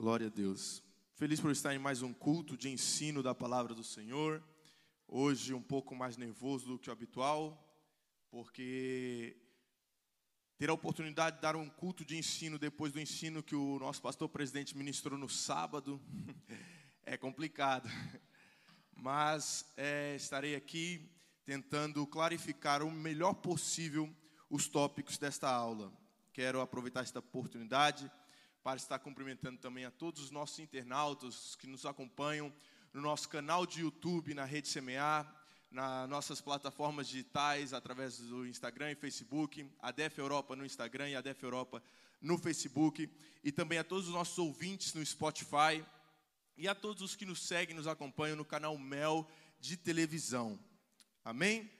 Glória a Deus. Feliz por estar em mais um culto de ensino da palavra do Senhor. Hoje um pouco mais nervoso do que o habitual, porque ter a oportunidade de dar um culto de ensino depois do ensino que o nosso pastor presidente ministrou no sábado é complicado. Mas é, estarei aqui tentando clarificar o melhor possível os tópicos desta aula. Quero aproveitar esta oportunidade para estar cumprimentando também a todos os nossos internautas que nos acompanham no nosso canal de YouTube, na Rede Semear, nas nossas plataformas digitais, através do Instagram e Facebook, a DEF Europa no Instagram e a DEF Europa no Facebook, e também a todos os nossos ouvintes no Spotify, e a todos os que nos seguem, nos acompanham no canal Mel de televisão. Amém?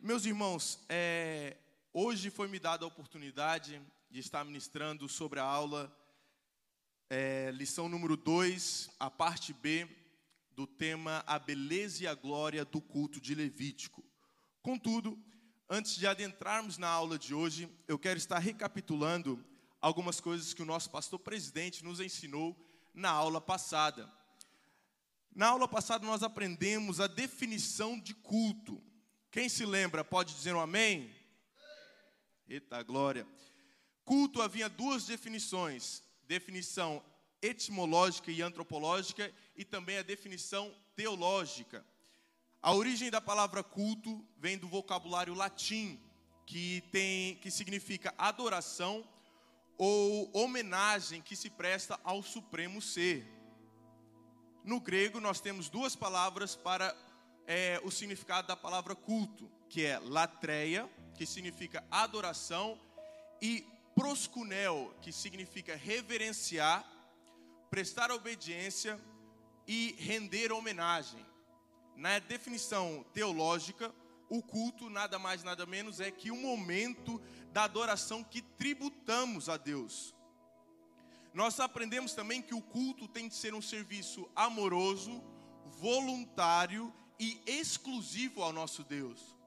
Meus irmãos, é, hoje foi me dada a oportunidade de estar ministrando sobre a aula é, lição número 2, a parte B do tema A Beleza e a Glória do Culto de Levítico. Contudo, antes de adentrarmos na aula de hoje, eu quero estar recapitulando algumas coisas que o nosso pastor presidente nos ensinou na aula passada. Na aula passada, nós aprendemos a definição de culto. Quem se lembra pode dizer um amém? Eita glória! Culto havia duas definições: definição etimológica e antropológica e também a definição teológica. A origem da palavra culto vem do vocabulário latim, que tem que significa adoração ou homenagem que se presta ao supremo ser. No grego nós temos duas palavras para é, o significado da palavra culto, que é latreia, que significa adoração, e proscunel, que significa reverenciar, prestar obediência e render homenagem. Na definição teológica, o culto nada mais nada menos é que o momento da adoração que tributamos a Deus. Nós aprendemos também que o culto tem de ser um serviço amoroso, voluntário e exclusivo ao nosso Deus.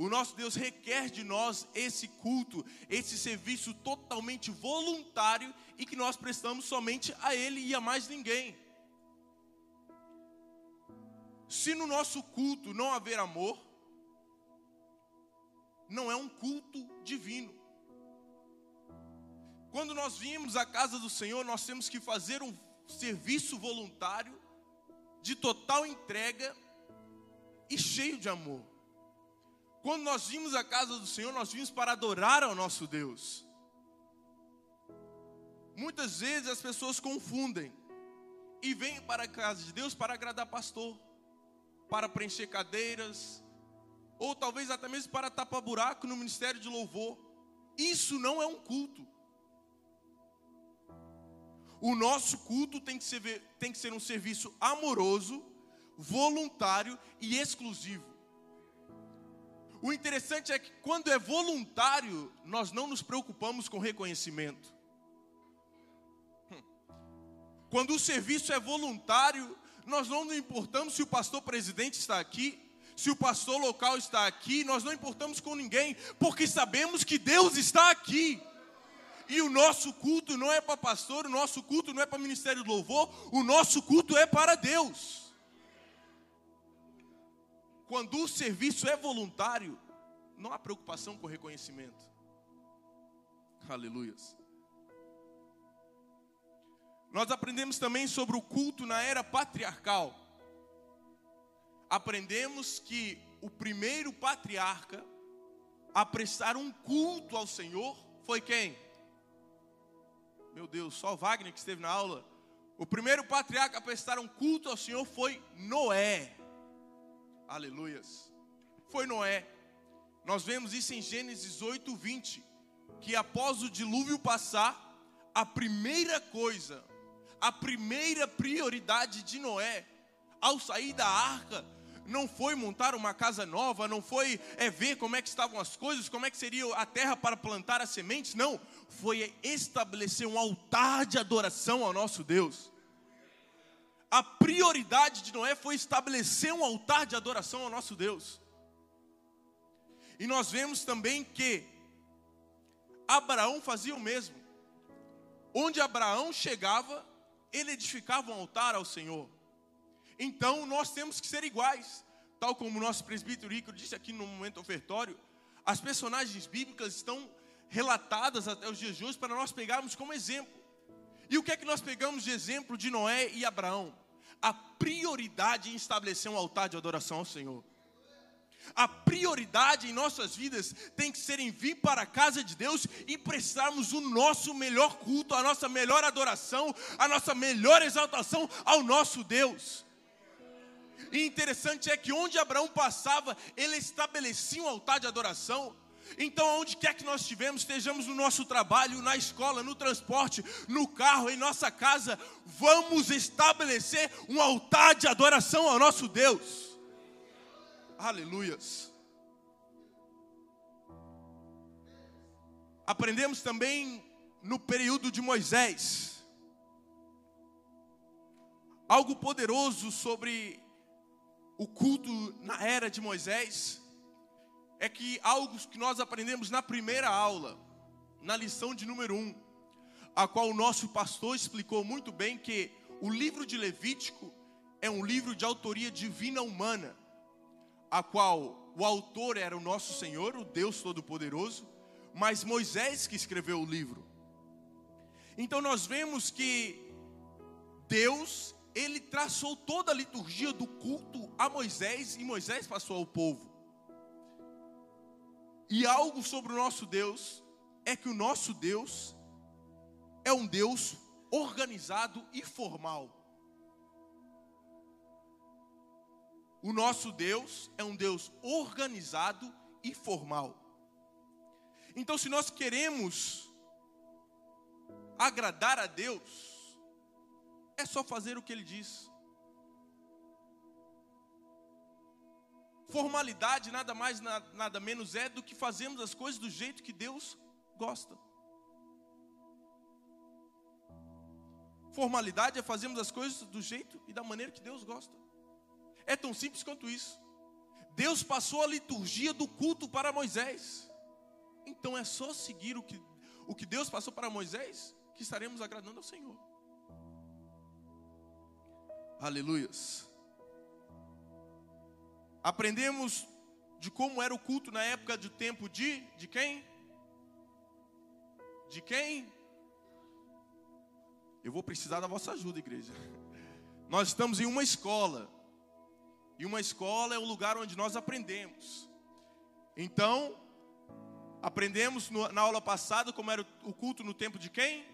O nosso Deus requer de nós esse culto, esse serviço totalmente voluntário e que nós prestamos somente a Ele e a mais ninguém. Se no nosso culto não haver amor, não é um culto divino. Quando nós vimos à casa do Senhor, nós temos que fazer um serviço voluntário, de total entrega e cheio de amor. Quando nós vimos a casa do Senhor, nós vimos para adorar ao nosso Deus. Muitas vezes as pessoas confundem e vêm para a casa de Deus para agradar pastor, para preencher cadeiras, ou talvez até mesmo para tapar buraco no ministério de louvor. Isso não é um culto. O nosso culto tem que ser, tem que ser um serviço amoroso, voluntário e exclusivo. O interessante é que quando é voluntário, nós não nos preocupamos com reconhecimento. Quando o serviço é voluntário, nós não nos importamos se o pastor presidente está aqui, se o pastor local está aqui, nós não importamos com ninguém, porque sabemos que Deus está aqui. E o nosso culto não é para pastor, o nosso culto não é para ministério do louvor, o nosso culto é para Deus. Quando o serviço é voluntário, não há preocupação com reconhecimento. Aleluias. Nós aprendemos também sobre o culto na era patriarcal. Aprendemos que o primeiro patriarca a prestar um culto ao Senhor foi quem? Meu Deus, só Wagner que esteve na aula. O primeiro patriarca a prestar um culto ao Senhor foi Noé. Aleluias. Foi Noé. Nós vemos isso em Gênesis 8, 20. Que após o dilúvio passar, a primeira coisa, a primeira prioridade de Noé, ao sair da arca, não foi montar uma casa nova, não foi é, ver como é que estavam as coisas, como é que seria a terra para plantar as sementes, não, foi estabelecer um altar de adoração ao nosso Deus a prioridade de Noé foi estabelecer um altar de adoração ao nosso Deus. E nós vemos também que Abraão fazia o mesmo. Onde Abraão chegava, ele edificava um altar ao Senhor. Então nós temos que ser iguais, tal como o nosso presbítero Rico disse aqui no momento ofertório. As personagens bíblicas estão relatadas até os dias de hoje para nós pegarmos como exemplo. E o que é que nós pegamos de exemplo de Noé e Abraão? A prioridade em estabelecer um altar de adoração ao Senhor. A prioridade em nossas vidas tem que ser em vir para a casa de Deus e prestarmos o nosso melhor culto, a nossa melhor adoração, a nossa melhor exaltação ao nosso Deus. E interessante é que onde Abraão passava, ele estabelecia um altar de adoração. Então, onde quer que nós estivermos, estejamos no nosso trabalho, na escola, no transporte, no carro, em nossa casa, vamos estabelecer um altar de adoração ao nosso Deus. Aleluias. Aprendemos também no período de Moisés algo poderoso sobre o culto na era de Moisés. É que algo que nós aprendemos na primeira aula, na lição de número 1, um, a qual o nosso pastor explicou muito bem que o livro de Levítico é um livro de autoria divina humana a qual o autor era o nosso Senhor, o Deus Todo-Poderoso, mas Moisés que escreveu o livro. Então nós vemos que Deus, ele traçou toda a liturgia do culto a Moisés e Moisés passou ao povo. E algo sobre o nosso Deus é que o nosso Deus é um Deus organizado e formal. O nosso Deus é um Deus organizado e formal. Então, se nós queremos agradar a Deus, é só fazer o que Ele diz. Formalidade nada mais, nada menos é do que fazermos as coisas do jeito que Deus gosta. Formalidade é fazermos as coisas do jeito e da maneira que Deus gosta. É tão simples quanto isso. Deus passou a liturgia do culto para Moisés. Então é só seguir o que, o que Deus passou para Moisés que estaremos agradando ao Senhor. Aleluias. Aprendemos de como era o culto na época do tempo de de quem? De quem? Eu vou precisar da vossa ajuda, igreja. Nós estamos em uma escola. E uma escola é o lugar onde nós aprendemos. Então, aprendemos na aula passada como era o culto no tempo de quem?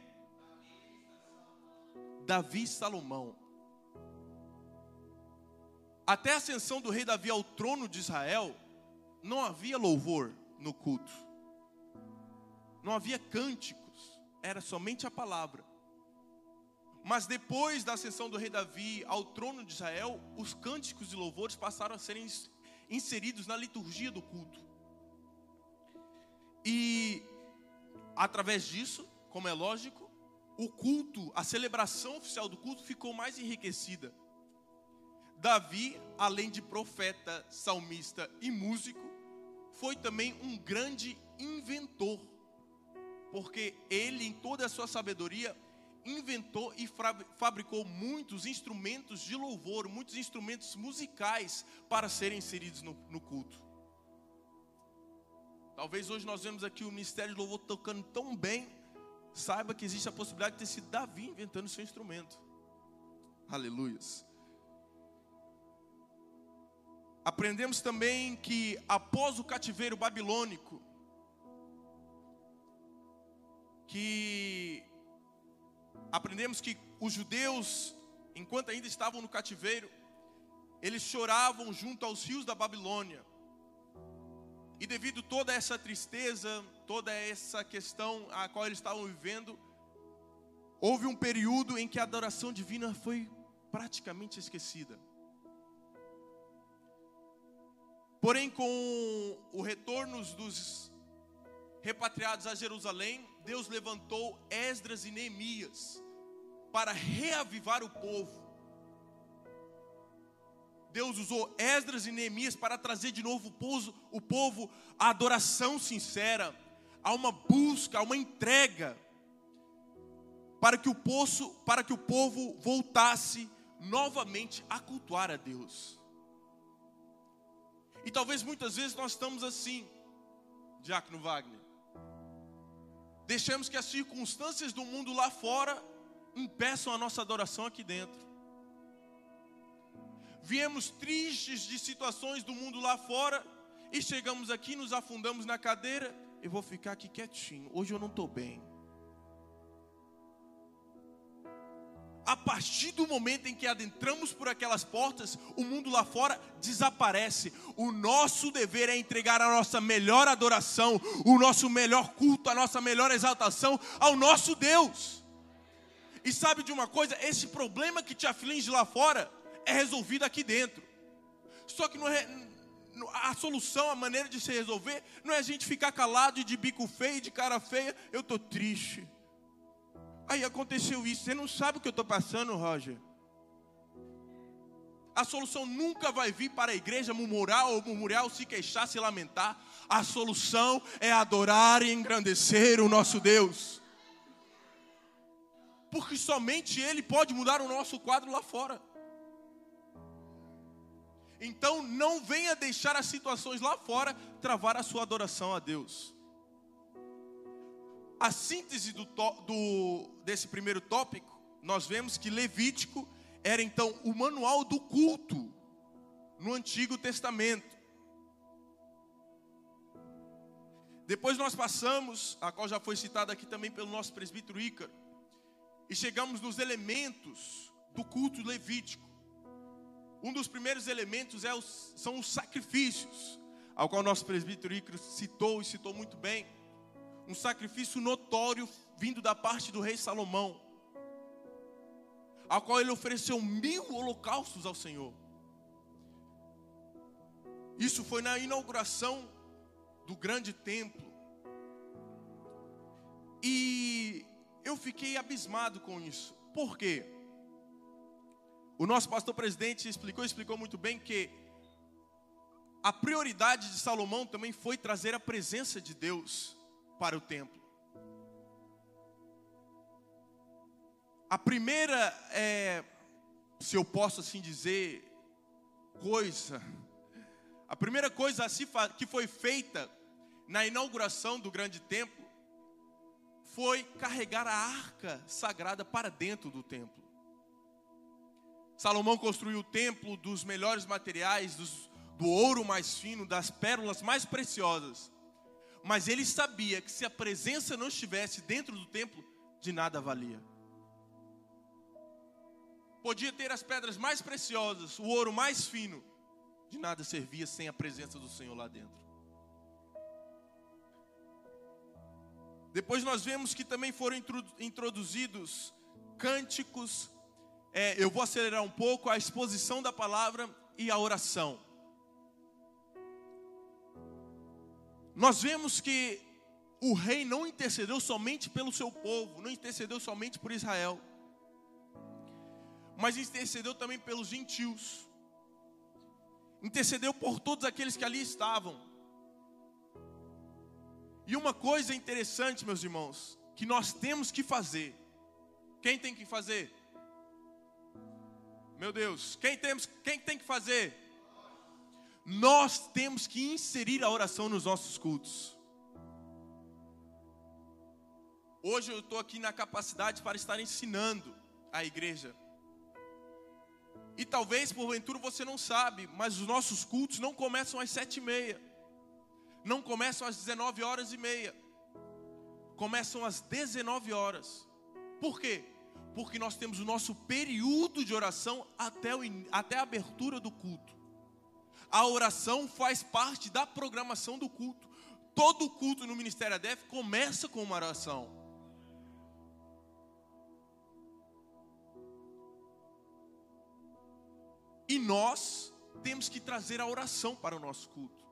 Davi e Salomão. Até a ascensão do rei Davi ao trono de Israel, não havia louvor no culto. Não havia cânticos, era somente a palavra. Mas depois da ascensão do rei Davi ao trono de Israel, os cânticos e louvores passaram a serem inseridos na liturgia do culto. E através disso, como é lógico, o culto, a celebração oficial do culto ficou mais enriquecida. Davi, além de profeta, salmista e músico, foi também um grande inventor, porque ele, em toda a sua sabedoria, inventou e fabricou muitos instrumentos de louvor, muitos instrumentos musicais para serem inseridos no, no culto. Talvez hoje nós vemos aqui o ministério de louvor tocando tão bem, saiba que existe a possibilidade de ter sido Davi inventando seu instrumento. Aleluias. Aprendemos também que após o cativeiro babilônico, que aprendemos que os judeus, enquanto ainda estavam no cativeiro, eles choravam junto aos rios da Babilônia. E devido toda essa tristeza, toda essa questão a qual eles estavam vivendo, houve um período em que a adoração divina foi praticamente esquecida. Porém, com o retorno dos repatriados a Jerusalém, Deus levantou Esdras e Neemias para reavivar o povo. Deus usou Esdras e Neemias para trazer de novo o povo, o povo à adoração sincera, a uma busca, a uma entrega. para que o poço, para que o povo voltasse novamente a cultuar a Deus. E talvez muitas vezes nós estamos assim, Diácono Wagner. Deixamos que as circunstâncias do mundo lá fora impeçam a nossa adoração aqui dentro. Viemos tristes de situações do mundo lá fora e chegamos aqui, nos afundamos na cadeira. Eu vou ficar aqui quietinho. Hoje eu não estou bem. A partir do momento em que adentramos por aquelas portas, o mundo lá fora desaparece. O nosso dever é entregar a nossa melhor adoração, o nosso melhor culto, a nossa melhor exaltação ao nosso Deus. E sabe de uma coisa? Esse problema que te aflige lá fora é resolvido aqui dentro. Só que não é, a solução, a maneira de se resolver, não é a gente ficar calado e de bico feio, de cara feia. Eu estou triste Aí aconteceu isso. Você não sabe o que eu estou passando, Roger. A solução nunca vai vir para a igreja murmurar ou murmurar ou se queixar, se lamentar. A solução é adorar e engrandecer o nosso Deus. Porque somente Ele pode mudar o nosso quadro lá fora. Então não venha deixar as situações lá fora travar a sua adoração a Deus. A síntese do, do, desse primeiro tópico, nós vemos que Levítico era então o manual do culto no Antigo Testamento. Depois nós passamos, a qual já foi citada aqui também pelo nosso presbítero Ícaro, e chegamos nos elementos do culto levítico. Um dos primeiros elementos é os, são os sacrifícios, ao qual nosso presbítero Ícaro citou e citou muito bem um sacrifício notório vindo da parte do rei Salomão, ao qual ele ofereceu mil holocaustos ao Senhor. Isso foi na inauguração do grande templo. E eu fiquei abismado com isso. Por quê? O nosso pastor presidente explicou, explicou muito bem que a prioridade de Salomão também foi trazer a presença de Deus para o templo. A primeira, é, se eu posso assim dizer, coisa, a primeira coisa que foi feita na inauguração do grande templo foi carregar a arca sagrada para dentro do templo. Salomão construiu o templo dos melhores materiais, dos, do ouro mais fino, das pérolas mais preciosas. Mas ele sabia que se a presença não estivesse dentro do templo, de nada valia. Podia ter as pedras mais preciosas, o ouro mais fino, de nada servia sem a presença do Senhor lá dentro. Depois nós vemos que também foram introduzidos cânticos. É, eu vou acelerar um pouco a exposição da palavra e a oração. Nós vemos que o rei não intercedeu somente pelo seu povo, não intercedeu somente por Israel, mas intercedeu também pelos gentios, intercedeu por todos aqueles que ali estavam. E uma coisa interessante, meus irmãos, que nós temos que fazer. Quem tem que fazer? Meu Deus, quem temos, quem tem que fazer? Nós temos que inserir a oração nos nossos cultos. Hoje eu estou aqui na capacidade para estar ensinando a igreja. E talvez porventura você não sabe, mas os nossos cultos não começam às sete e meia, não começam às 19 horas e meia, começam às 19 horas. Por quê? Porque nós temos o nosso período de oração até, o, até a abertura do culto a oração faz parte da programação do culto. Todo culto no Ministério ADF começa com uma oração. E nós temos que trazer a oração para o nosso culto.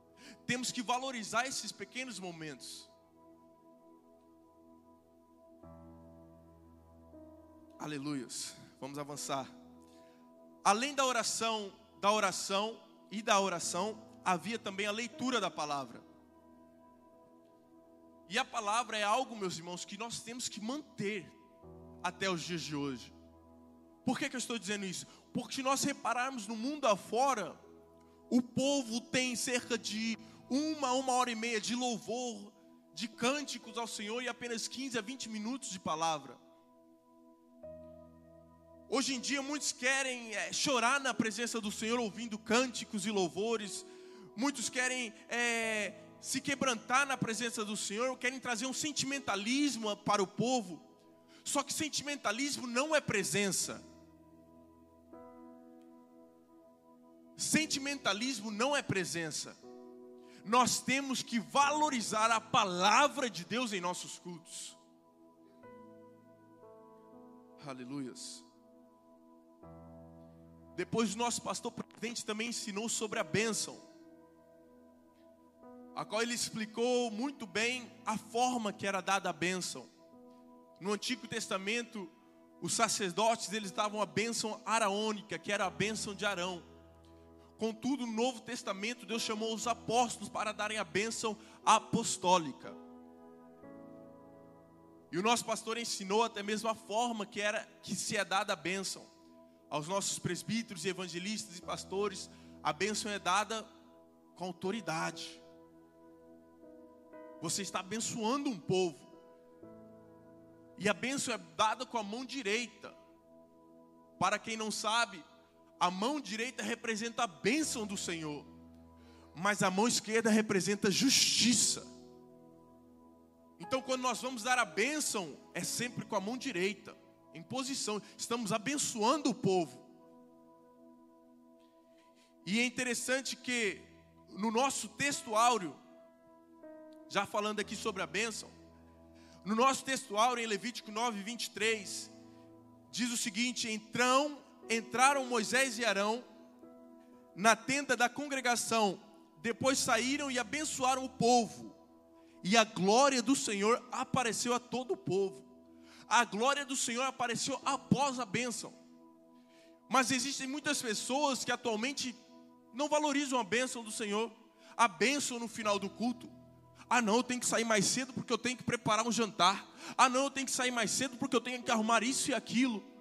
Temos que valorizar esses pequenos momentos. Aleluias. Vamos avançar. Além da oração, da oração, e da oração havia também a leitura da palavra. E a palavra é algo, meus irmãos, que nós temos que manter. até os dias de hoje. Por que, que eu estou dizendo isso? Porque se nós repararmos no mundo afora, o povo tem cerca de uma, uma hora e meia de louvor, de cânticos ao Senhor e apenas 15 a 20 minutos de palavra. Hoje em dia, muitos querem é, chorar na presença do Senhor ouvindo cânticos e louvores, muitos querem é, se quebrantar na presença do Senhor, querem trazer um sentimentalismo para o povo. Só que sentimentalismo não é presença. Sentimentalismo não é presença. Nós temos que valorizar a palavra de Deus em nossos cultos. Aleluias. Depois o nosso pastor presidente também ensinou sobre a bênção, a qual ele explicou muito bem a forma que era dada a bênção. No Antigo Testamento, os sacerdotes eles davam a bênção araônica, que era a bênção de Arão. Contudo, no Novo Testamento, Deus chamou os apóstolos para darem a bênção apostólica. E o nosso pastor ensinou até mesmo a forma que era que se é dada a bênção. Aos nossos presbíteros, evangelistas e pastores, a bênção é dada com autoridade. Você está abençoando um povo. E a bênção é dada com a mão direita. Para quem não sabe, a mão direita representa a bênção do Senhor, mas a mão esquerda representa justiça. Então, quando nós vamos dar a bênção, é sempre com a mão direita, em posição, estamos abençoando o povo. E é interessante que no nosso texto áureo, já falando aqui sobre a bênção, no nosso texto áureo, em Levítico 9, 23, diz o seguinte: Então entraram Moisés e Arão na tenda da congregação, depois saíram e abençoaram o povo, e a glória do Senhor apareceu a todo o povo. A glória do Senhor apareceu após a bênção. Mas existem muitas pessoas que atualmente não valorizam a bênção do Senhor, a bênção no final do culto. Ah, não, eu tenho que sair mais cedo porque eu tenho que preparar um jantar. Ah, não, eu tenho que sair mais cedo porque eu tenho que arrumar isso e aquilo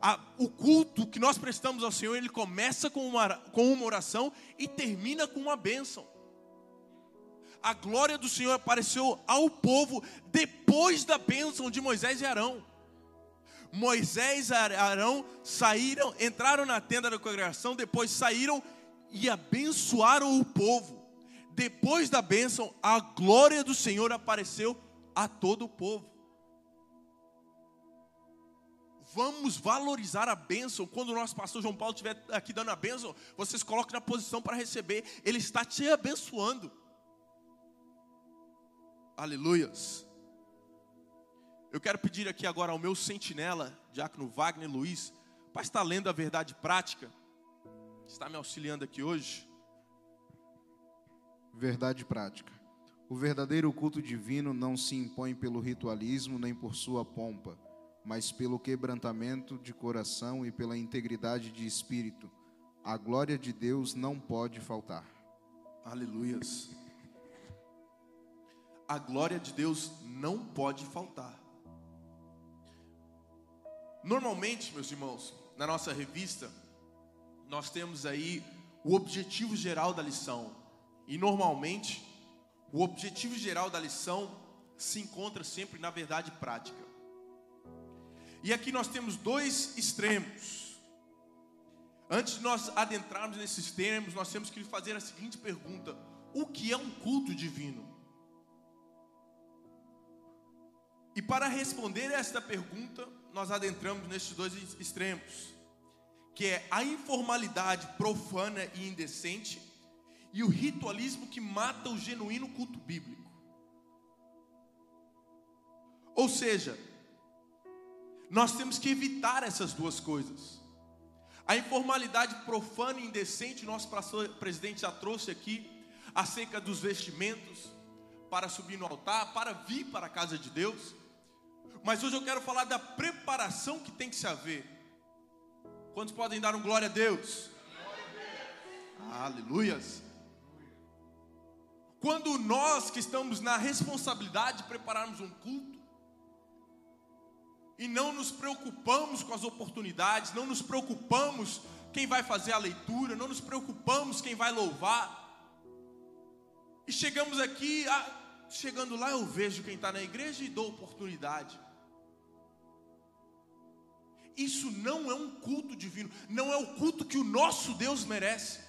a, o culto que nós prestamos ao Senhor, ele começa com uma, com uma oração e termina com uma bênção. A glória do Senhor apareceu ao povo depois da bênção de Moisés e Arão. Moisés e Arão saíram, entraram na tenda da congregação, depois saíram e abençoaram o povo. Depois da bênção, a glória do Senhor apareceu a todo o povo. Vamos valorizar a bênção. Quando o nosso pastor João Paulo estiver aqui dando a bênção, vocês coloquem na posição para receber. Ele está te abençoando. Aleluias. Eu quero pedir aqui agora ao meu sentinela, Diácono Wagner Luiz, para estar lendo a verdade prática. Está me auxiliando aqui hoje. Verdade prática. O verdadeiro culto divino não se impõe pelo ritualismo nem por sua pompa mas pelo quebrantamento de coração e pela integridade de espírito. A glória de Deus não pode faltar. Aleluias. A glória de Deus não pode faltar. Normalmente, meus irmãos, na nossa revista, nós temos aí o objetivo geral da lição. E normalmente, o objetivo geral da lição se encontra sempre na verdade prática. E aqui nós temos dois extremos. Antes de nós adentrarmos nesses termos, nós temos que fazer a seguinte pergunta: O que é um culto divino? E para responder esta pergunta, nós adentramos nesses dois extremos, que é a informalidade profana e indecente e o ritualismo que mata o genuíno culto bíblico. Ou seja, nós temos que evitar essas duas coisas. A informalidade profana e indecente, nosso pastor presidente já trouxe aqui, acerca dos vestimentos, para subir no altar, para vir para a casa de Deus. Mas hoje eu quero falar da preparação que tem que se haver. Quantos podem dar um glória a Deus? Glória a Deus. Aleluias. Quando nós que estamos na responsabilidade de prepararmos um culto, e não nos preocupamos com as oportunidades, não nos preocupamos quem vai fazer a leitura, não nos preocupamos quem vai louvar. E chegamos aqui, ah, chegando lá eu vejo quem está na igreja e dou oportunidade. Isso não é um culto divino, não é o culto que o nosso Deus merece.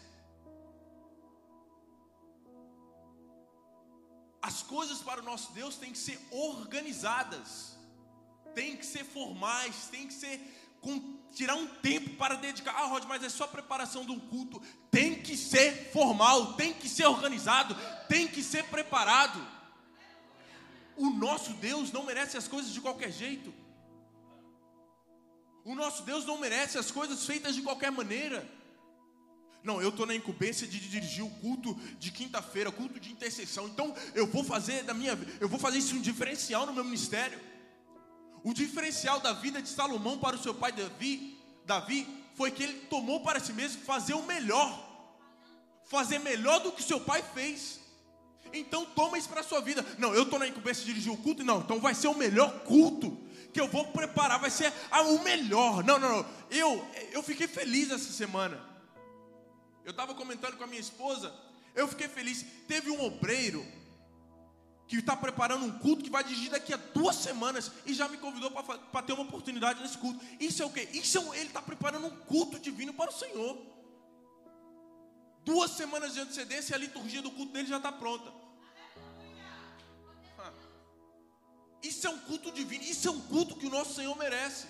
As coisas para o nosso Deus têm que ser organizadas tem que ser formais, tem que ser com, tirar um tempo para dedicar. Ah, Rod, mas é só preparação de um culto. Tem que ser formal, tem que ser organizado, tem que ser preparado. O nosso Deus não merece as coisas de qualquer jeito. O nosso Deus não merece as coisas feitas de qualquer maneira. Não, eu estou na incumbência de dirigir o culto de quinta-feira, culto de intercessão. Então eu vou fazer da minha, eu vou fazer isso um diferencial no meu ministério. O diferencial da vida de Salomão para o seu pai Davi, Davi foi que ele tomou para si mesmo fazer o melhor, fazer melhor do que seu pai fez. Então toma isso para a sua vida. Não, eu estou na incumbência de dirigir o culto, não, então vai ser o melhor culto que eu vou preparar, vai ser o melhor. Não, não, não. Eu, eu fiquei feliz essa semana. Eu estava comentando com a minha esposa, eu fiquei feliz. Teve um obreiro que está preparando um culto que vai dirigir daqui a duas semanas e já me convidou para ter uma oportunidade nesse culto. Isso é o que? Isso é, ele está preparando um culto divino para o Senhor. Duas semanas de antecedência a liturgia do culto dele já está pronta. Isso é um culto divino, isso é um culto que o nosso Senhor merece.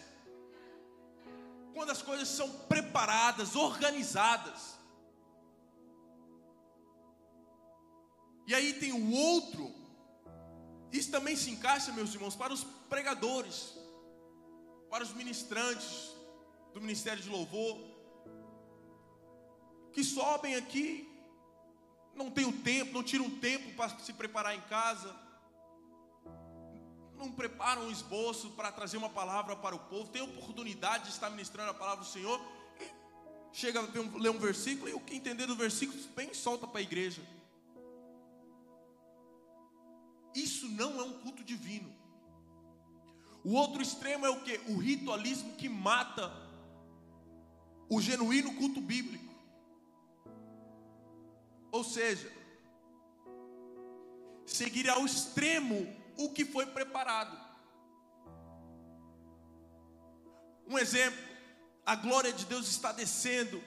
Quando as coisas são preparadas, organizadas. E aí tem o outro isso também se encaixa, meus irmãos, para os pregadores, para os ministrantes do ministério de louvor, que sobem aqui, não tem o tempo, não tiram um tempo para se preparar em casa, não preparam um esboço para trazer uma palavra para o povo, tem oportunidade de estar ministrando a palavra do Senhor, chega a ler um versículo e o que entender do versículo, bem solta para a igreja. Isso não é um culto divino. O outro extremo é o que? O ritualismo que mata o genuíno culto bíblico. Ou seja, seguir ao extremo o que foi preparado. Um exemplo, a glória de Deus está descendo,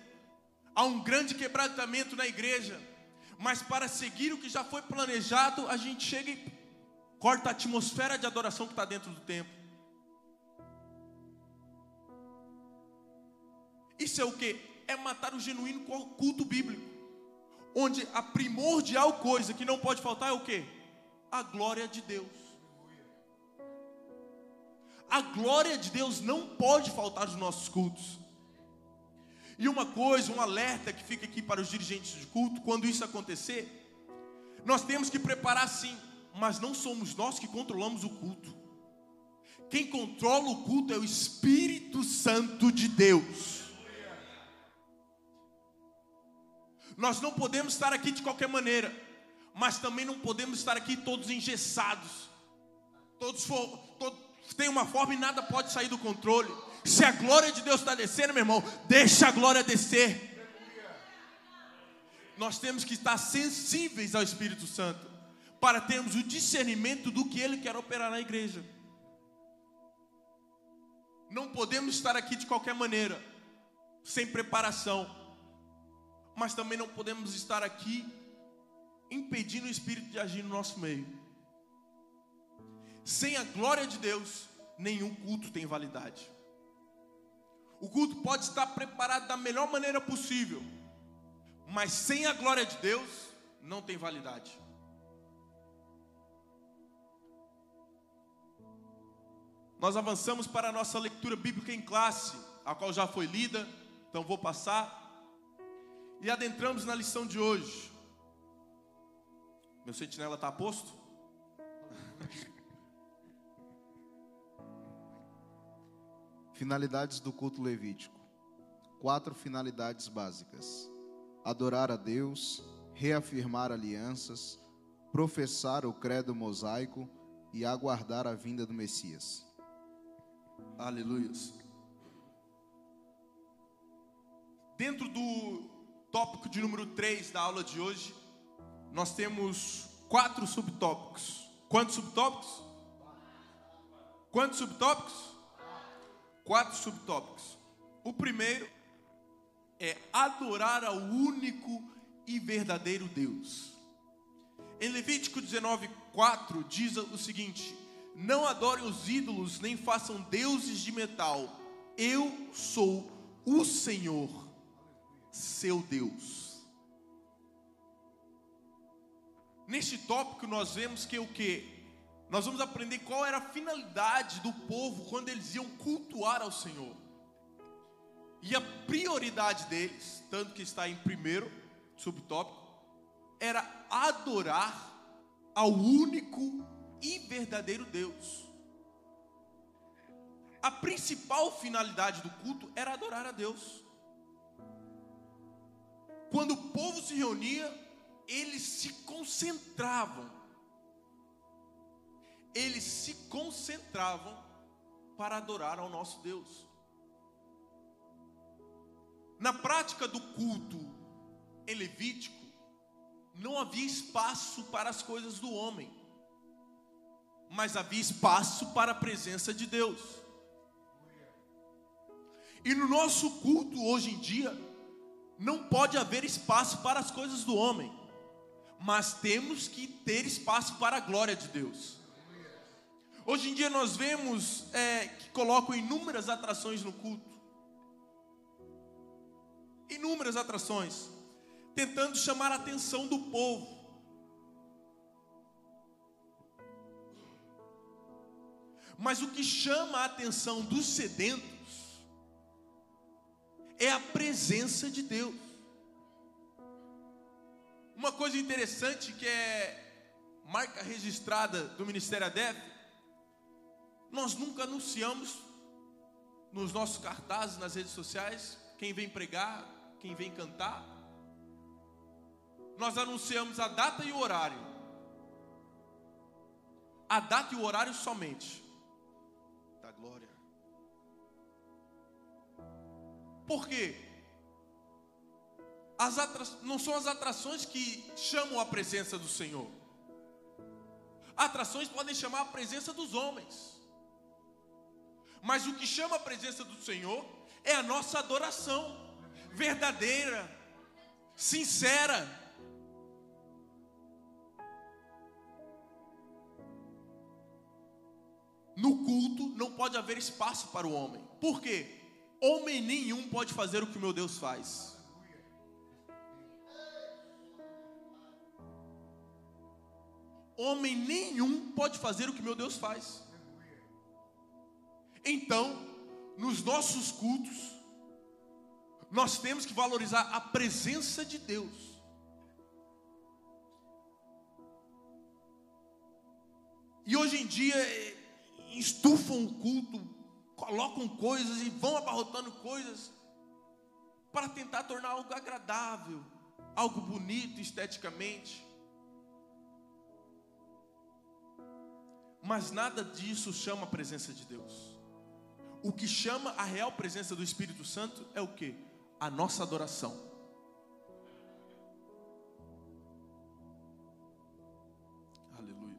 há um grande quebrantamento na igreja, mas para seguir o que já foi planejado, a gente chega e corta a atmosfera de adoração que está dentro do templo. Isso é o que? É matar o genuíno culto bíblico. Onde a primordial coisa que não pode faltar é o que? A glória de Deus. A glória de Deus não pode faltar nos nossos cultos. E uma coisa, um alerta que fica aqui para os dirigentes de culto, quando isso acontecer, nós temos que preparar sim mas não somos nós que controlamos o culto. Quem controla o culto é o Espírito Santo de Deus. Nós não podemos estar aqui de qualquer maneira, mas também não podemos estar aqui todos engessados. Todos, for, têm uma forma e nada pode sair do controle. Se a glória de Deus está descendo, meu irmão, deixa a glória descer. Nós temos que estar sensíveis ao Espírito Santo para termos o discernimento do que Ele quer operar na igreja. Não podemos estar aqui de qualquer maneira, sem preparação, mas também não podemos estar aqui impedindo o Espírito de agir no nosso meio. Sem a glória de Deus, nenhum culto tem validade. O culto pode estar preparado da melhor maneira possível, mas sem a glória de Deus, não tem validade. Nós avançamos para a nossa leitura bíblica em classe, a qual já foi lida, então vou passar. E adentramos na lição de hoje. Meu sentinela está posto? Finalidades do culto levítico. Quatro finalidades básicas: adorar a Deus, reafirmar alianças, professar o credo mosaico e aguardar a vinda do Messias. Aleluias. Dentro do tópico de número 3 da aula de hoje, nós temos quatro subtópicos. Quantos subtópicos? Quantos subtópicos? Quatro subtópicos. O primeiro é adorar ao único e verdadeiro Deus. Em Levítico 19:4 diz o seguinte: Não adorem os ídolos, nem façam deuses de metal. Eu sou o Senhor, seu Deus. Neste tópico nós vemos que o que? Nós vamos aprender qual era a finalidade do povo quando eles iam cultuar ao Senhor. E a prioridade deles, tanto que está em primeiro subtópico, era adorar ao único e verdadeiro Deus. A principal finalidade do culto era adorar a Deus. Quando o povo se reunia, eles se concentravam. Eles se concentravam para adorar ao nosso Deus. Na prática do culto em Levítico, não havia espaço para as coisas do homem, mas havia espaço para a presença de Deus. E no nosso culto hoje em dia, não pode haver espaço para as coisas do homem, mas temos que ter espaço para a glória de Deus. Hoje em dia nós vemos é, que colocam inúmeras atrações no culto inúmeras atrações, tentando chamar a atenção do povo. Mas o que chama a atenção dos sedentos é a presença de Deus. Uma coisa interessante que é marca registrada do Ministério ADEP, nós nunca anunciamos nos nossos cartazes, nas redes sociais, quem vem pregar, quem vem cantar. Nós anunciamos a data e o horário. A data e o horário somente. Da glória. Por quê? As. Não são as atrações que chamam a presença do Senhor. Atrações podem chamar a presença dos homens. Mas o que chama a presença do Senhor é a nossa adoração verdadeira, sincera. No culto não pode haver espaço para o homem. Por quê? Homem nenhum pode fazer o que meu Deus faz. Homem nenhum pode fazer o que meu Deus faz. Então, nos nossos cultos, nós temos que valorizar a presença de Deus. E hoje em dia eh, estufam o culto, colocam coisas e vão abarrotando coisas para tentar tornar algo agradável, algo bonito esteticamente. Mas nada disso chama a presença de Deus. O que chama a real presença do Espírito Santo é o que? a nossa adoração. Aleluia.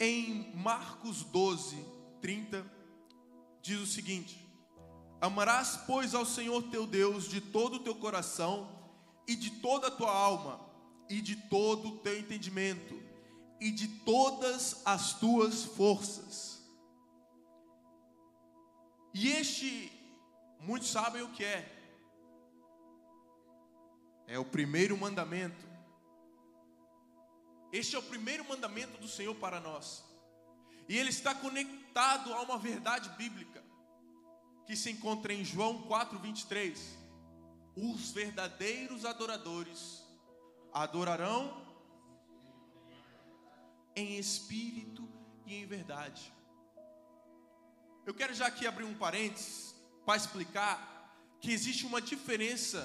Em Marcos 12, 30, diz o seguinte: Amarás, pois, ao Senhor teu Deus de todo o teu coração, e de toda a tua alma, e de todo o teu entendimento e de todas as tuas forças. E este, muitos sabem o que é, é o primeiro mandamento. Este é o primeiro mandamento do Senhor para nós, e ele está conectado a uma verdade bíblica que se encontra em João 4:23. Os verdadeiros adoradores adorarão em espírito e em verdade. Eu quero já aqui abrir um parênteses para explicar que existe uma diferença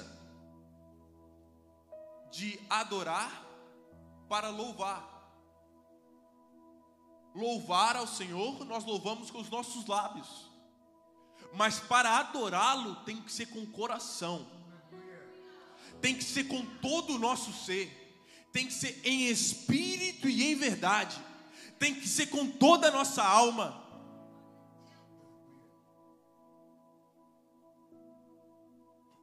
de adorar para louvar. Louvar ao Senhor, nós louvamos com os nossos lábios. Mas para adorá-lo tem que ser com o coração. Tem que ser com todo o nosso ser. Tem que ser em espírito e em verdade. Tem que ser com toda a nossa alma.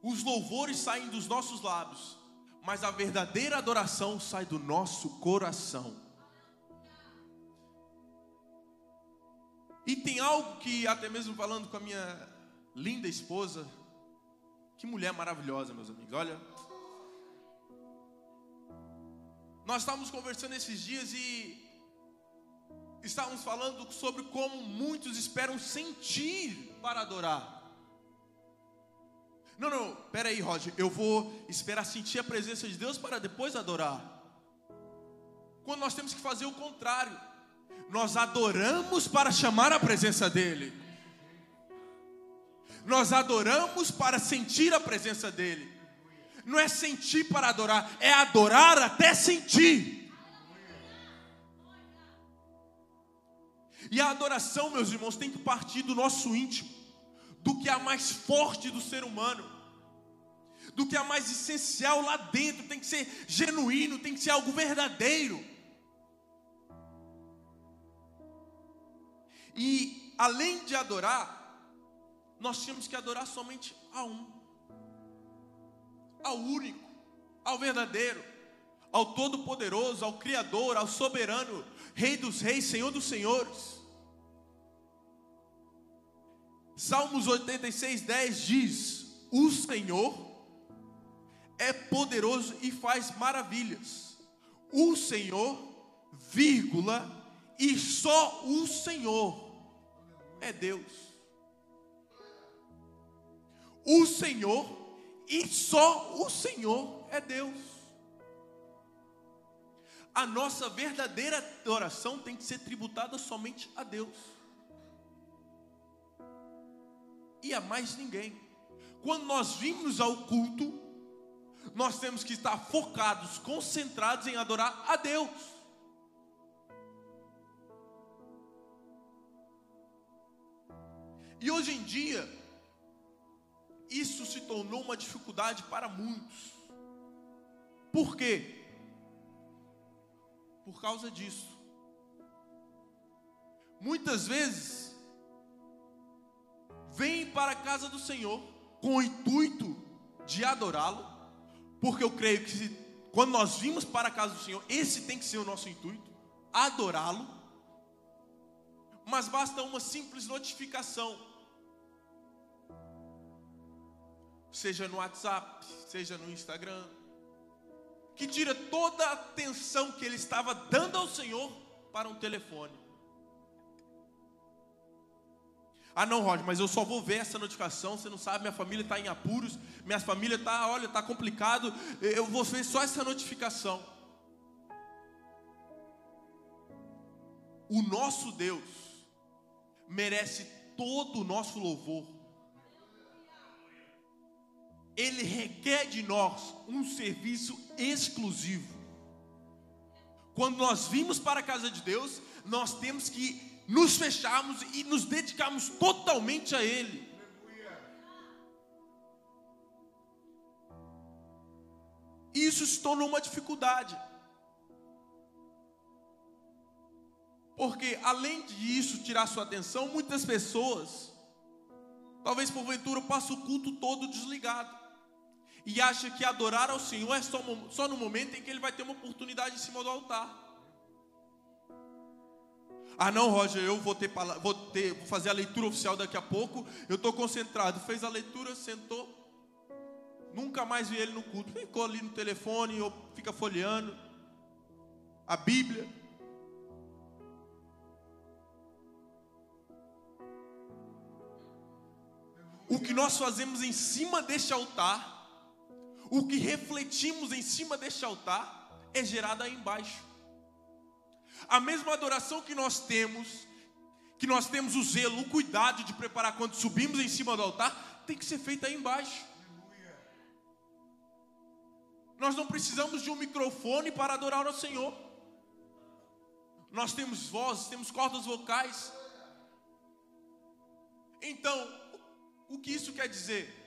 Os louvores saem dos nossos lábios, mas a verdadeira adoração sai do nosso coração. E tem algo que, até mesmo falando com a minha linda esposa, que mulher maravilhosa, meus amigos, olha. Nós estávamos conversando esses dias e estávamos falando sobre como muitos esperam sentir para adorar. Não, não, peraí, Roger, eu vou esperar sentir a presença de Deus para depois adorar. Quando nós temos que fazer o contrário, nós adoramos para chamar a presença dEle, nós adoramos para sentir a presença dEle, não é sentir para adorar, é adorar até sentir. E a adoração, meus irmãos, tem que partir do nosso íntimo do que é mais forte do ser humano, do que é mais essencial lá dentro, tem que ser genuíno, tem que ser algo verdadeiro. E além de adorar, nós temos que adorar somente a um, ao único, ao verdadeiro, ao Todo-Poderoso, ao Criador, ao Soberano, Rei dos Reis, Senhor dos Senhores. Salmos 86, 10 diz: O Senhor é poderoso e faz maravilhas. O Senhor, vírgula, e só o Senhor é Deus. O Senhor e só o Senhor é Deus. A nossa verdadeira oração tem que ser tributada somente a Deus e a mais ninguém. Quando nós vimos ao culto, nós temos que estar focados, concentrados em adorar a Deus. E hoje em dia, isso se tornou uma dificuldade para muitos. Por quê? Por causa disso. Muitas vezes, vem para a casa do Senhor com o intuito de adorá-lo, porque eu creio que se, quando nós vimos para a casa do Senhor, esse tem que ser o nosso intuito, adorá-lo. Mas basta uma simples notificação, seja no WhatsApp, seja no Instagram, que tira toda a atenção que ele estava dando ao Senhor para um telefone. Ah, não, Roger, mas eu só vou ver essa notificação. Você não sabe, minha família está em apuros, minha família está, olha, está complicado. Eu vou ver só essa notificação. O nosso Deus merece todo o nosso louvor. Ele requer de nós um serviço exclusivo. Quando nós vimos para a casa de Deus, nós temos que nos fecharmos e nos dedicarmos totalmente a Ele. Isso se tornou uma dificuldade. Porque além disso tirar sua atenção, muitas pessoas, talvez porventura, passam o culto todo desligado. E acha que adorar ao Senhor é só, só no momento em que ele vai ter uma oportunidade em cima do altar. Ah, não, Roger, eu vou ter, vou ter, vou fazer a leitura oficial daqui a pouco. Eu estou concentrado. Fez a leitura, sentou. Nunca mais vi ele no culto. Ficou ali no telefone ou fica folheando a Bíblia. O que nós fazemos em cima deste altar, o que refletimos em cima deste altar, é gerado aí embaixo. A mesma adoração que nós temos, que nós temos o zelo, o cuidado de preparar quando subimos em cima do altar, tem que ser feita aí embaixo. Nós não precisamos de um microfone para adorar ao Senhor. Nós temos vozes, temos cordas vocais. Então, o que isso quer dizer?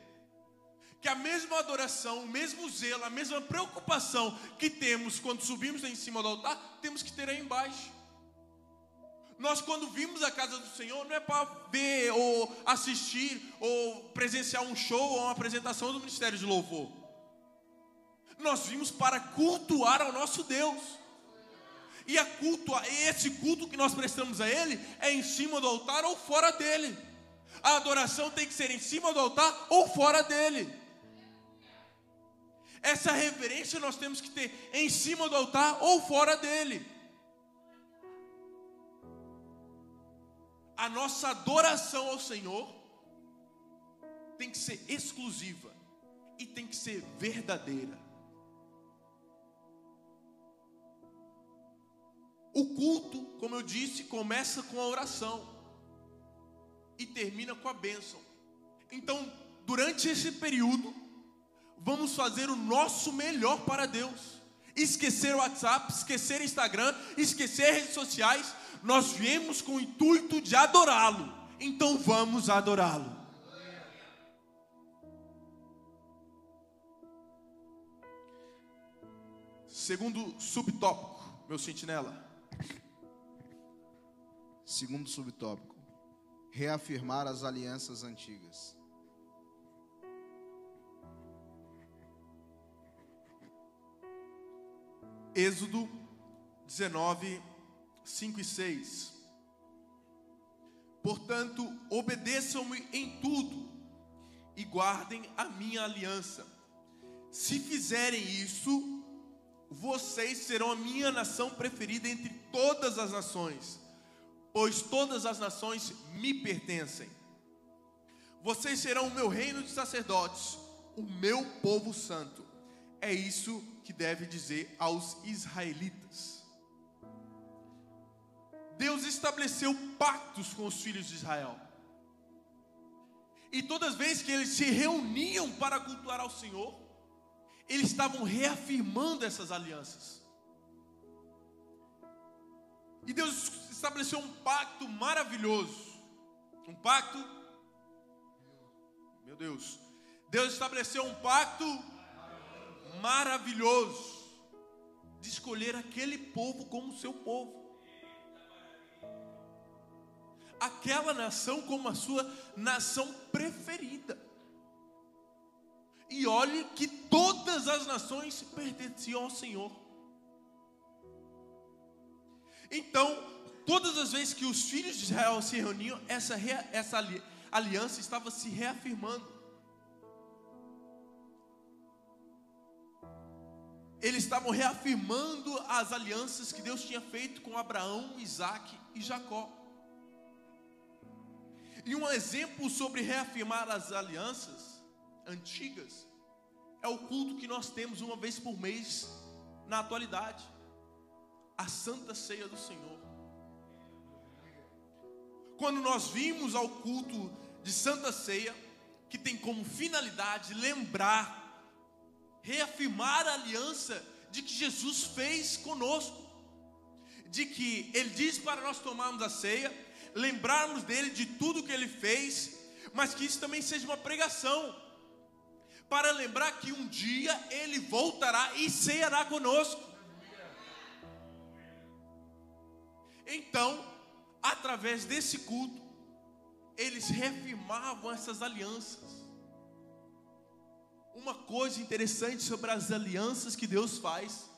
Que a mesma adoração, o mesmo zelo, a mesma preocupação que temos quando subimos lá em cima do altar, temos que ter aí embaixo. Nós, quando vimos a casa do Senhor, não é para ver ou assistir ou presenciar um show ou uma apresentação do Ministério de Louvor. Nós vimos para cultuar ao nosso Deus. E a culto, esse culto que nós prestamos a Ele é em cima do altar ou fora dele. A adoração tem que ser em cima do altar ou fora dele. Essa reverência nós temos que ter em cima do altar ou fora dele. A nossa adoração ao Senhor tem que ser exclusiva e tem que ser verdadeira. O culto, como eu disse, começa com a oração e termina com a bênção. Então, durante esse período, vamos fazer o nosso melhor para Deus. Esquecer o WhatsApp, esquecer Instagram, esquecer redes sociais. Nós viemos com o intuito de adorá-lo. Então vamos adorá-lo. Segundo subtópico, meu sentinela. Segundo subtópico: reafirmar as alianças antigas. Êxodo 19, 5 e 6. Portanto, obedeçam-me em tudo e guardem a minha aliança. Se fizerem isso, vocês serão a minha nação preferida entre todas as nações pois todas as nações me pertencem. Vocês serão o meu reino de sacerdotes, o meu povo santo. É isso que deve dizer aos israelitas. Deus estabeleceu pactos com os filhos de Israel. E todas as vezes que eles se reuniam para cultuar ao Senhor, eles estavam reafirmando essas alianças. E Deus estabeleceu um pacto maravilhoso. Um pacto. Meu Deus. Deus estabeleceu um pacto maravilhoso de escolher aquele povo como seu povo. Aquela nação como a sua nação preferida. E olhe que todas as nações pertenciam ao Senhor. Então, Todas as vezes que os filhos de Israel se reuniam, essa, essa aliança estava se reafirmando. Eles estavam reafirmando as alianças que Deus tinha feito com Abraão, Isaac e Jacó. E um exemplo sobre reafirmar as alianças antigas é o culto que nós temos uma vez por mês na atualidade a Santa Ceia do Senhor. Quando nós vimos ao culto de Santa Ceia, que tem como finalidade lembrar, reafirmar a aliança de que Jesus fez conosco, de que Ele diz para nós tomarmos a ceia, lembrarmos dele de tudo que Ele fez, mas que isso também seja uma pregação, para lembrar que um dia Ele voltará e ceará conosco. Então, através desse culto, eles reafirmavam essas alianças. Uma coisa interessante sobre as alianças que Deus faz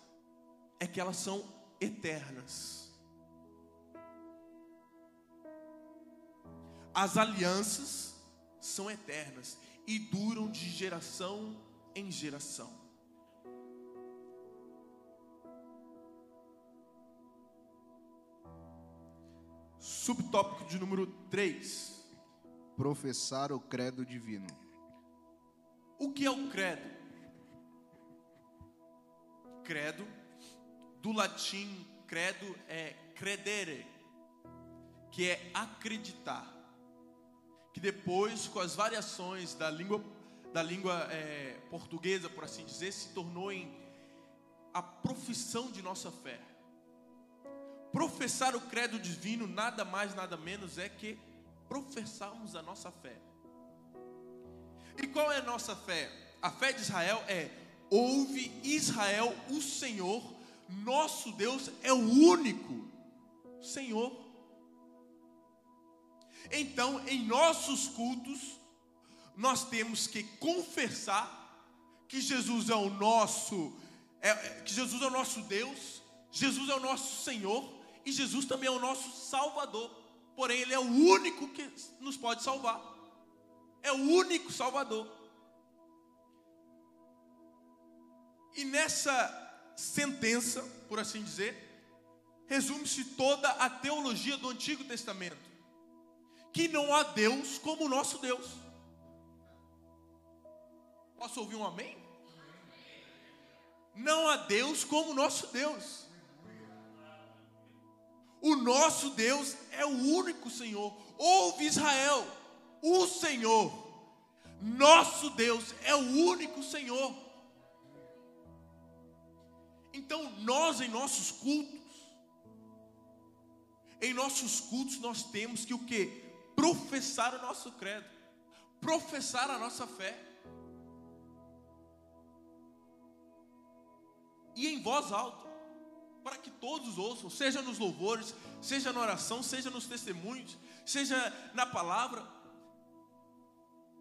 é que elas são eternas. As alianças são eternas e duram de geração em geração. Subtópico de número 3. Professar o credo divino. O que é o credo? Credo, do latim credo é credere, que é acreditar. Que depois, com as variações da língua, da língua é, portuguesa, por assim dizer, se tornou em a profissão de nossa fé professar o credo divino nada mais, nada menos é que professarmos a nossa fé. E qual é a nossa fé? A fé de Israel é: ouve Israel, o Senhor, nosso Deus é o único Senhor. Então, em nossos cultos, nós temos que confessar que Jesus é o nosso, é, que Jesus é o nosso Deus, Jesus é o nosso Senhor e Jesus também é o nosso Salvador. Porém, Ele é o único que nos pode salvar. É o único Salvador. E nessa sentença, por assim dizer, resume-se toda a teologia do Antigo Testamento: que não há Deus como o nosso Deus. Posso ouvir um amém? Não há Deus como o nosso Deus. O nosso Deus é o único Senhor. Ouve Israel, o Senhor, nosso Deus é o único Senhor. Então, nós em nossos cultos, em nossos cultos nós temos que o que? Professar o nosso credo, professar a nossa fé. E em voz alta, para que todos ouçam, seja nos louvores, seja na oração, seja nos testemunhos, seja na palavra.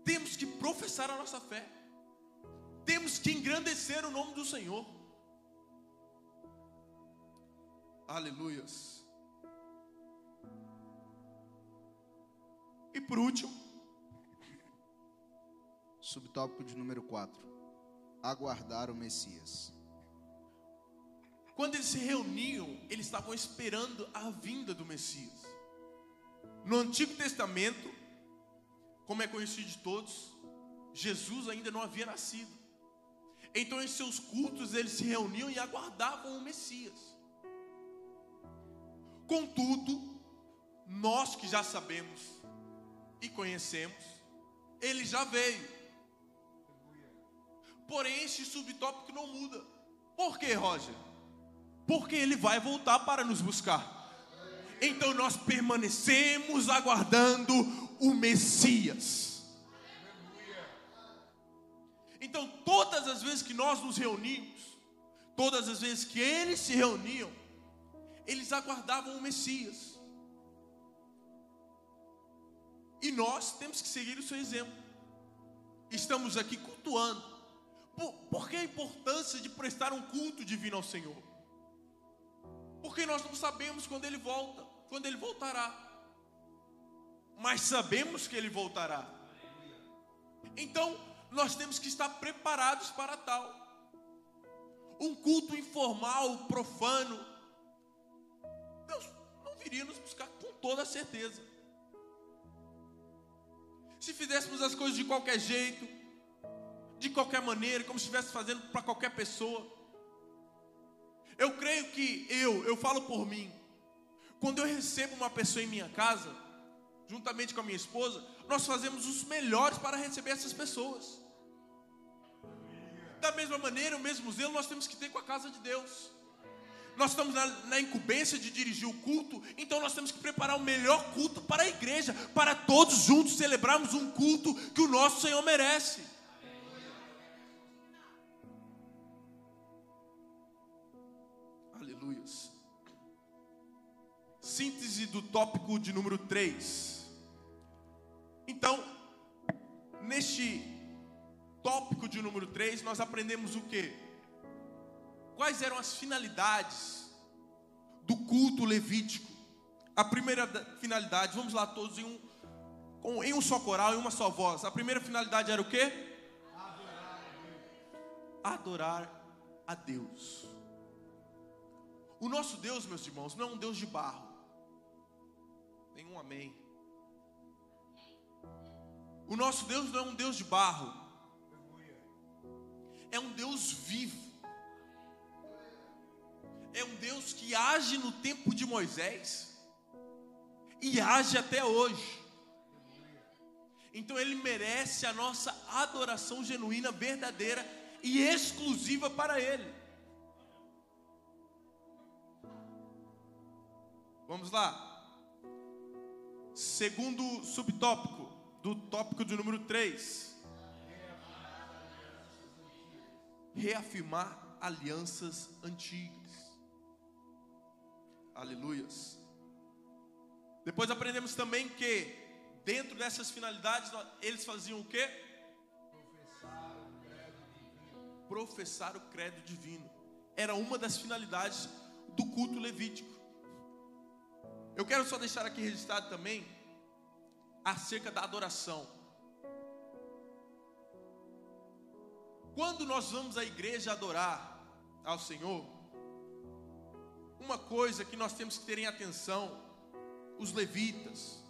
Temos que professar a nossa fé. Temos que engrandecer o nome do Senhor. Aleluias. E por último, subtópico de número 4: aguardar o Messias. Quando eles se reuniam, eles estavam esperando a vinda do Messias. No Antigo Testamento, como é conhecido de todos, Jesus ainda não havia nascido. Então, em seus cultos, eles se reuniam e aguardavam o Messias. Contudo, nós que já sabemos e conhecemos, ele já veio. Porém, este subtópico não muda. Por quê, Roger? Porque ele vai voltar para nos buscar. Então nós permanecemos aguardando o Messias. Então, todas as vezes que nós nos reunimos, todas as vezes que eles se reuniam, eles aguardavam o Messias. E nós temos que seguir o seu exemplo. Estamos aqui cultuando. Por, por que a importância de prestar um culto divino ao Senhor? Porque nós não sabemos quando Ele volta, quando Ele voltará. Mas sabemos que Ele voltará. Então, nós temos que estar preparados para tal. Um culto informal, profano, iria nos buscar com toda certeza. Se fizéssemos as coisas de qualquer jeito, de qualquer maneira, como se estivesse fazendo para qualquer pessoa, eu creio que eu, eu falo por mim, quando eu recebo uma pessoa em minha casa, juntamente com a minha esposa, nós fazemos os melhores para receber essas pessoas. Da mesma maneira, o mesmo zelo nós temos que ter com a casa de Deus nós estamos na, na incumbência de dirigir o culto, então nós temos que preparar o melhor culto para a igreja, para todos juntos celebrarmos um culto que o nosso Senhor merece. Aleluia. Síntese do tópico de número 3. Número 3, nós aprendemos o que? quais eram as finalidades do culto levítico. A primeira finalidade, vamos lá todos em um, em um só coral, em uma só voz. A primeira finalidade era o quê? Adorar a Deus. Adorar a Deus. O nosso Deus, meus irmãos, não é um Deus de barro. Nenhum amém. O nosso Deus não é um Deus de barro. É um Deus vivo é um Deus que age no tempo de Moisés e age até hoje. Então ele merece a nossa adoração genuína, verdadeira e exclusiva para ele. Vamos lá. Segundo subtópico, do tópico de número 3. Reafirmar alianças antigas. Aleluias. Depois aprendemos também que, dentro dessas finalidades, eles faziam o quê? Professar o credo divino. Era uma das finalidades do culto levítico. Eu quero só deixar aqui registrado também acerca da adoração. Quando nós vamos à igreja adorar ao Senhor, uma coisa que nós temos que ter em atenção, os levitas,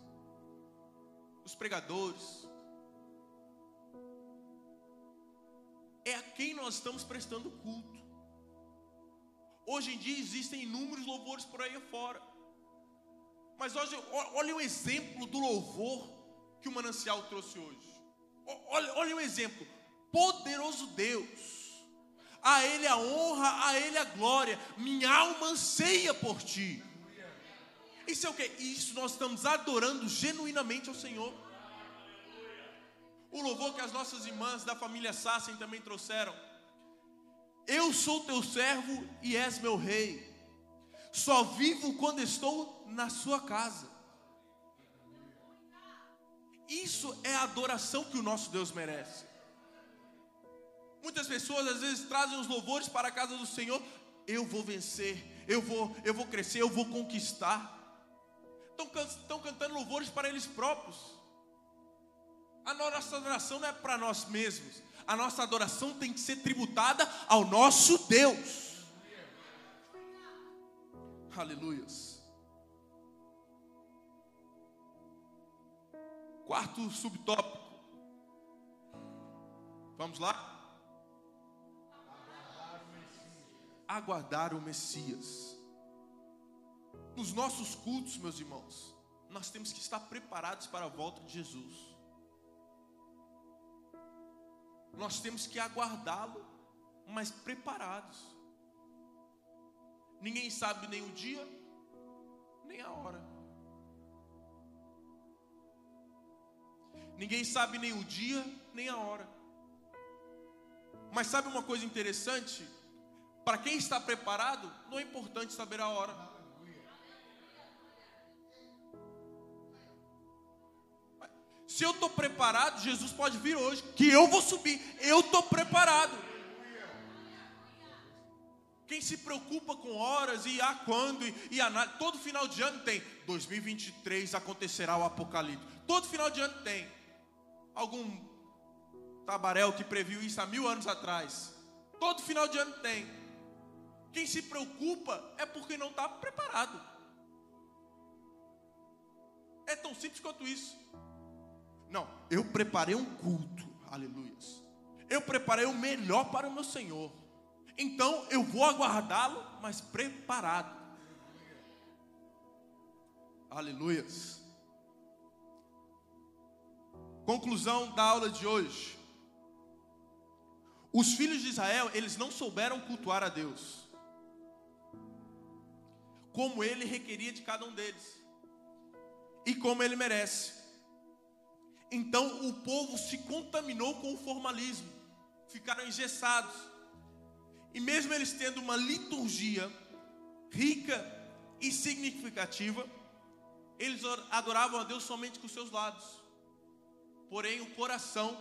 os pregadores, é a quem nós estamos prestando culto. Hoje em dia existem inúmeros louvores por aí fora. Mas hoje, olha o exemplo do louvor que o manancial trouxe hoje. Olha, olha o exemplo. Poderoso Deus. A Ele a honra, a Ele a glória. Minha alma anseia por ti. Isso é o que? Isso nós estamos adorando genuinamente ao Senhor. O louvor que as nossas irmãs da família Sassen também trouxeram. Eu sou teu servo e és meu rei. Só vivo quando estou na sua casa. Isso é a adoração que o nosso Deus merece. Muitas pessoas às vezes trazem os louvores para a casa do Senhor. Eu vou vencer, eu vou, eu vou crescer, eu vou conquistar. Estão, estão cantando louvores para eles próprios. A nossa adoração não é para nós mesmos. A nossa adoração tem que ser tributada ao nosso Deus. Aleluias. Quarto subtópico. Vamos lá? Aguardar o Messias. Nos nossos cultos, meus irmãos, nós temos que estar preparados para a volta de Jesus. Nós temos que aguardá-lo, mas preparados. Ninguém sabe nem o dia, nem a hora. Ninguém sabe nem o dia, nem a hora. Mas sabe uma coisa interessante? Para quem está preparado, não é importante saber a hora. Se eu estou preparado, Jesus pode vir hoje, que eu vou subir. Eu estou preparado. Quem se preocupa com horas e a quando e, e a, todo final de ano tem 2023 acontecerá o apocalipse. Todo final de ano tem algum tabaréu que previu isso há mil anos atrás. Todo final de ano tem. Quem se preocupa é porque não está preparado. É tão simples quanto isso. Não, eu preparei um culto, aleluia. Eu preparei o melhor para o meu Senhor. Então eu vou aguardá-lo, mas preparado. Aleluias. Conclusão da aula de hoje. Os filhos de Israel, eles não souberam cultuar a Deus. Como ele requeria de cada um deles. E como ele merece. Então o povo se contaminou com o formalismo. Ficaram engessados e mesmo eles tendo uma liturgia rica e significativa, eles adoravam a Deus somente com seus lados. Porém, o coração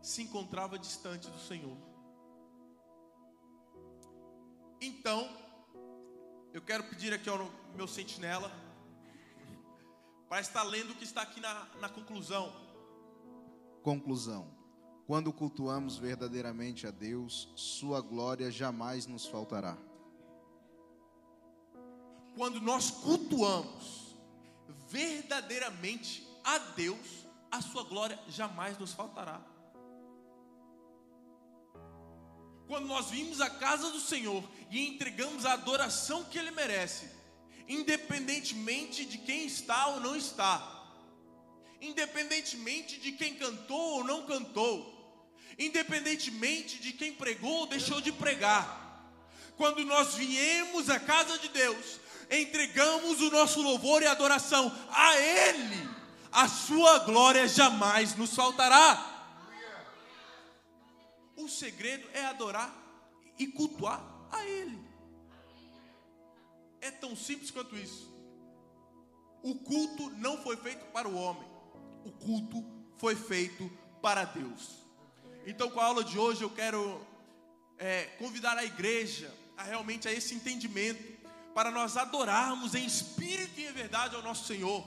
se encontrava distante do Senhor. Então, eu quero pedir aqui ao meu sentinela para estar lendo o que está aqui na, na conclusão. Conclusão. Quando cultuamos verdadeiramente a Deus, Sua glória jamais nos faltará. Quando nós cultuamos verdadeiramente a Deus, a Sua glória jamais nos faltará. Quando nós vimos a casa do Senhor e entregamos a adoração que Ele merece, independentemente de quem está ou não está, independentemente de quem cantou ou não cantou, independentemente de quem pregou ou deixou de pregar. Quando nós viemos à casa de Deus, entregamos o nosso louvor e adoração a Ele, a Sua glória jamais nos faltará. O segredo é adorar e cultuar a Ele. É tão simples quanto isso. O culto não foi feito para o homem, o culto foi feito para Deus. Então, com a aula de hoje, eu quero é, convidar a igreja a realmente a esse entendimento, para nós adorarmos em espírito e em verdade ao nosso Senhor.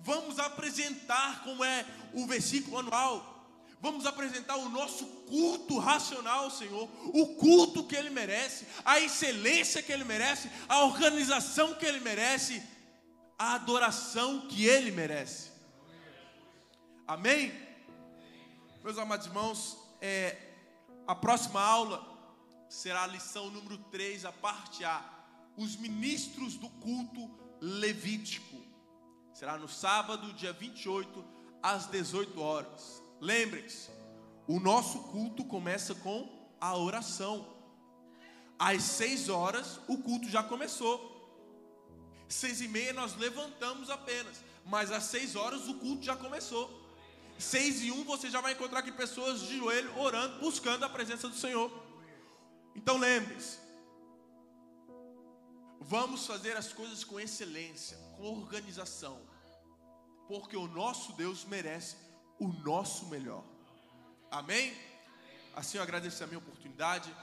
Vamos apresentar como é o versículo anual. Vamos apresentar o nosso culto racional ao Senhor, o culto que Ele merece, a excelência que Ele merece, a organização que Ele merece, a adoração que Ele merece. Amém? Meus amados irmãos, é, a próxima aula será a lição número 3, a parte A. Os ministros do culto levítico. Será no sábado, dia 28, às 18 horas. Lembrem-se, o nosso culto começa com a oração. Às 6 horas, o culto já começou. Seis e meia nós levantamos apenas, mas às 6 horas o culto já começou. 6 e 1 você já vai encontrar aqui pessoas de joelho orando, buscando a presença do Senhor. Então lembre-se, vamos fazer as coisas com excelência, com organização, porque o nosso Deus merece o nosso melhor. Amém? Assim eu agradeço a minha oportunidade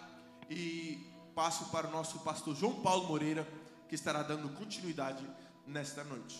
e passo para o nosso pastor João Paulo Moreira, que estará dando continuidade nesta noite.